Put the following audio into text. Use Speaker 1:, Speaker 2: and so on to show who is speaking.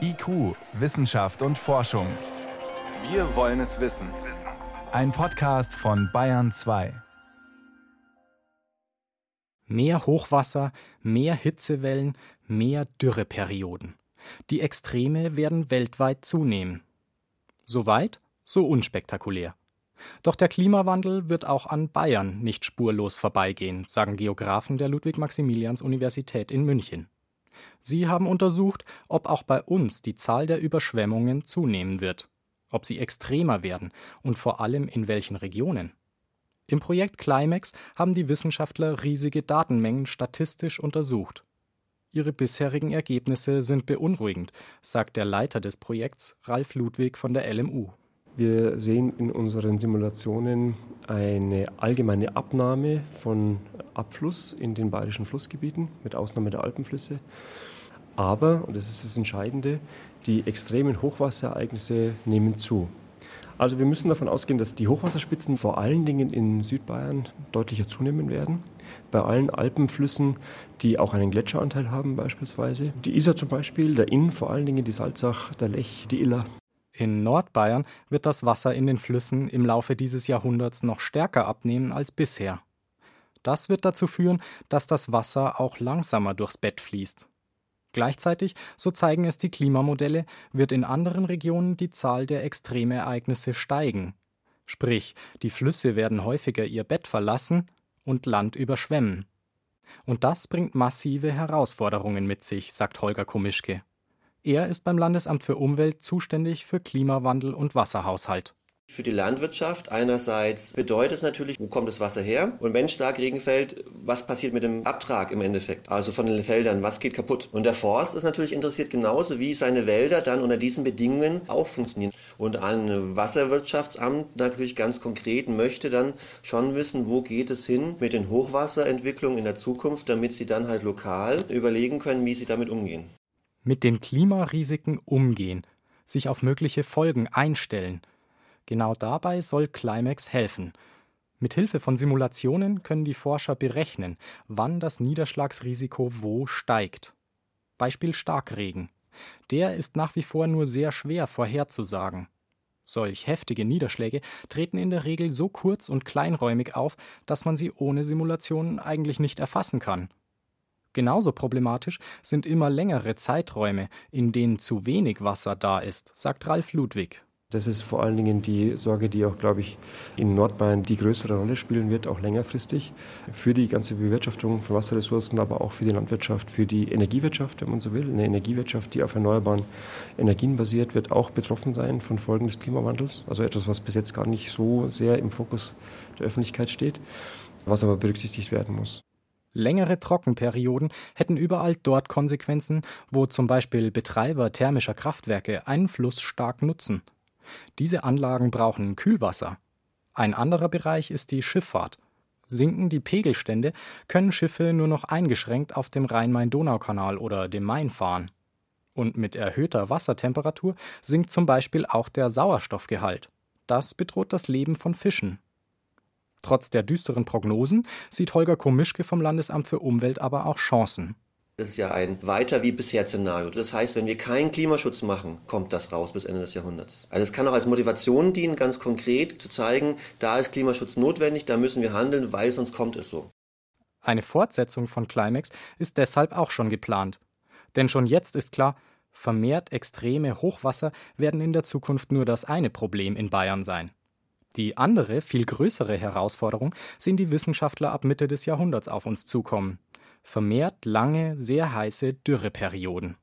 Speaker 1: IQ, Wissenschaft und Forschung. Wir wollen es wissen. Ein Podcast von Bayern 2.
Speaker 2: Mehr Hochwasser, mehr Hitzewellen, mehr Dürreperioden. Die Extreme werden weltweit zunehmen. So weit, so unspektakulär. Doch der Klimawandel wird auch an Bayern nicht spurlos vorbeigehen, sagen Geographen der Ludwig-Maximilians-Universität in München. Sie haben untersucht, ob auch bei uns die Zahl der Überschwemmungen zunehmen wird, ob sie extremer werden und vor allem in welchen Regionen. Im Projekt Climax haben die Wissenschaftler riesige Datenmengen statistisch untersucht. Ihre bisherigen Ergebnisse sind beunruhigend, sagt der Leiter des Projekts, Ralf Ludwig von der LMU.
Speaker 3: Wir sehen in unseren Simulationen eine allgemeine Abnahme von Abfluss in den bayerischen Flussgebieten, mit Ausnahme der Alpenflüsse. Aber, und das ist das Entscheidende, die extremen Hochwasserereignisse nehmen zu. Also wir müssen davon ausgehen, dass die Hochwasserspitzen vor allen Dingen in Südbayern deutlicher zunehmen werden. Bei allen Alpenflüssen, die auch einen Gletscheranteil haben beispielsweise. Die Isar zum Beispiel, der Inn vor allen Dingen, die Salzach, der Lech, die Iller.
Speaker 2: In Nordbayern wird das Wasser in den Flüssen im Laufe dieses Jahrhunderts noch stärker abnehmen als bisher. Das wird dazu führen, dass das Wasser auch langsamer durchs Bett fließt. Gleichzeitig, so zeigen es die Klimamodelle, wird in anderen Regionen die Zahl der Extremereignisse steigen. Sprich, die Flüsse werden häufiger ihr Bett verlassen und Land überschwemmen. Und das bringt massive Herausforderungen mit sich, sagt Holger Komischke. Er ist beim Landesamt für Umwelt zuständig für Klimawandel und Wasserhaushalt.
Speaker 4: Für die Landwirtschaft einerseits bedeutet es natürlich, wo kommt das Wasser her? Und wenn stark Regen fällt, was passiert mit dem Abtrag im Endeffekt? Also von den Feldern, was geht kaputt? Und der Forst ist natürlich interessiert genauso, wie seine Wälder dann unter diesen Bedingungen auch funktionieren. Und ein Wasserwirtschaftsamt natürlich ganz konkret möchte dann schon wissen, wo geht es hin mit den Hochwasserentwicklungen in der Zukunft, damit sie dann halt lokal überlegen können, wie sie damit umgehen
Speaker 2: mit den Klimarisiken umgehen, sich auf mögliche Folgen einstellen. Genau dabei soll Climax helfen. Mit Hilfe von Simulationen können die Forscher berechnen, wann das Niederschlagsrisiko wo steigt. Beispiel Starkregen. Der ist nach wie vor nur sehr schwer vorherzusagen. Solch heftige Niederschläge treten in der Regel so kurz und kleinräumig auf, dass man sie ohne Simulationen eigentlich nicht erfassen kann. Genauso problematisch sind immer längere Zeiträume, in denen zu wenig Wasser da ist, sagt Ralf Ludwig.
Speaker 3: Das ist vor allen Dingen die Sorge, die auch, glaube ich, in Nordbayern die größere Rolle spielen wird, auch längerfristig, für die ganze Bewirtschaftung von Wasserressourcen, aber auch für die Landwirtschaft, für die Energiewirtschaft, wenn man so will. Eine Energiewirtschaft, die auf erneuerbaren Energien basiert, wird auch betroffen sein von Folgen des Klimawandels. Also etwas, was bis jetzt gar nicht so sehr im Fokus der Öffentlichkeit steht, was aber berücksichtigt werden muss.
Speaker 2: Längere Trockenperioden hätten überall dort Konsequenzen, wo zum Beispiel Betreiber thermischer Kraftwerke einen Fluss stark nutzen. Diese Anlagen brauchen Kühlwasser. Ein anderer Bereich ist die Schifffahrt. Sinken die Pegelstände, können Schiffe nur noch eingeschränkt auf dem Rhein-Main-Donau-Kanal oder dem Main fahren. Und mit erhöhter Wassertemperatur sinkt zum Beispiel auch der Sauerstoffgehalt. Das bedroht das Leben von Fischen. Trotz der düsteren Prognosen sieht Holger Komischke vom Landesamt für Umwelt aber auch Chancen.
Speaker 4: Das ist ja ein weiter wie bisher Szenario. Das heißt, wenn wir keinen Klimaschutz machen, kommt das raus bis Ende des Jahrhunderts. Also es kann auch als Motivation dienen, ganz konkret zu zeigen, da ist Klimaschutz notwendig, da müssen wir handeln, weil sonst kommt es so.
Speaker 2: Eine Fortsetzung von Climax ist deshalb auch schon geplant. Denn schon jetzt ist klar, vermehrt extreme Hochwasser werden in der Zukunft nur das eine Problem in Bayern sein. Die andere, viel größere Herausforderung sehen die Wissenschaftler ab Mitte des Jahrhunderts auf uns zukommen. Vermehrt lange, sehr heiße Dürreperioden.